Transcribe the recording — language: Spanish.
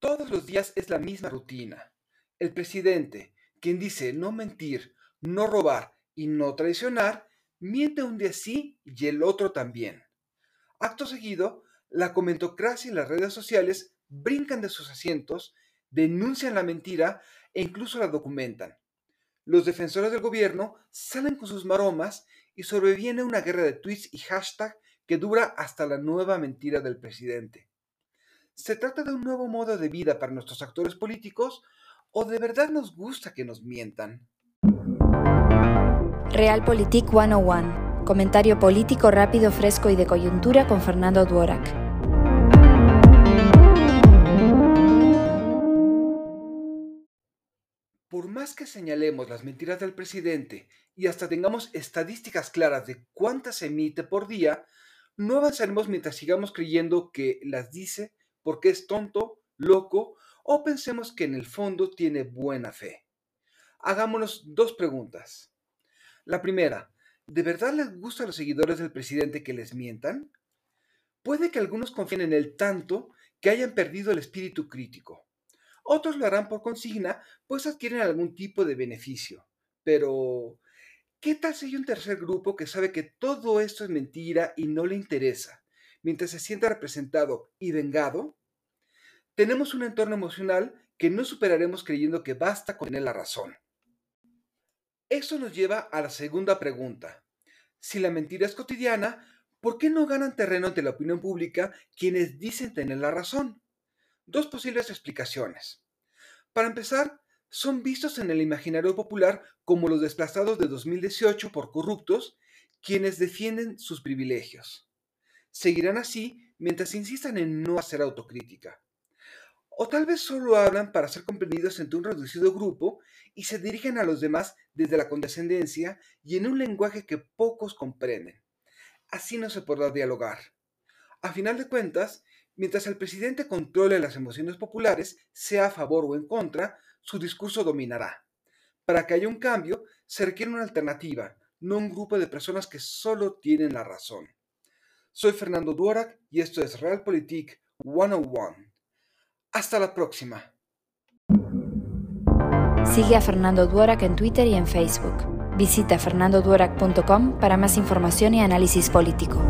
Todos los días es la misma rutina. El presidente, quien dice no mentir, no robar y no traicionar, miente un día sí y el otro también. Acto seguido, la comentocracia y las redes sociales brincan de sus asientos, denuncian la mentira e incluso la documentan. Los defensores del gobierno salen con sus maromas y sobreviene una guerra de tweets y hashtag que dura hasta la nueva mentira del presidente. ¿Se trata de un nuevo modo de vida para nuestros actores políticos o de verdad nos gusta que nos mientan? Realpolitik 101. Comentario político rápido, fresco y de coyuntura con Fernando Duorak. Por más que señalemos las mentiras del presidente y hasta tengamos estadísticas claras de cuántas emite por día, no avanzaremos mientras sigamos creyendo que las dice porque es tonto, loco o pensemos que en el fondo tiene buena fe. Hagámonos dos preguntas. La primera, ¿de verdad les gusta a los seguidores del presidente que les mientan? Puede que algunos confíen en él tanto que hayan perdido el espíritu crítico. Otros lo harán por consigna, pues adquieren algún tipo de beneficio. Pero, ¿qué tal si hay un tercer grupo que sabe que todo esto es mentira y no le interesa, mientras se sienta representado y vengado? Tenemos un entorno emocional que no superaremos creyendo que basta con tener la razón. Eso nos lleva a la segunda pregunta. Si la mentira es cotidiana, ¿por qué no ganan terreno ante la opinión pública quienes dicen tener la razón? dos posibles explicaciones. Para empezar, son vistos en el imaginario popular como los desplazados de 2018 por corruptos, quienes defienden sus privilegios. Seguirán así mientras insistan en no hacer autocrítica. O tal vez solo hablan para ser comprendidos entre un reducido grupo y se dirigen a los demás desde la condescendencia y en un lenguaje que pocos comprenden. Así no se podrá dialogar. A final de cuentas, Mientras el presidente controle las emociones populares, sea a favor o en contra, su discurso dominará. Para que haya un cambio, se requiere una alternativa, no un grupo de personas que solo tienen la razón. Soy Fernando Duarac y esto es Realpolitik 101. Hasta la próxima. Sigue a Fernando Duarac en Twitter y en Facebook. Visita fernandoduarac.com para más información y análisis político.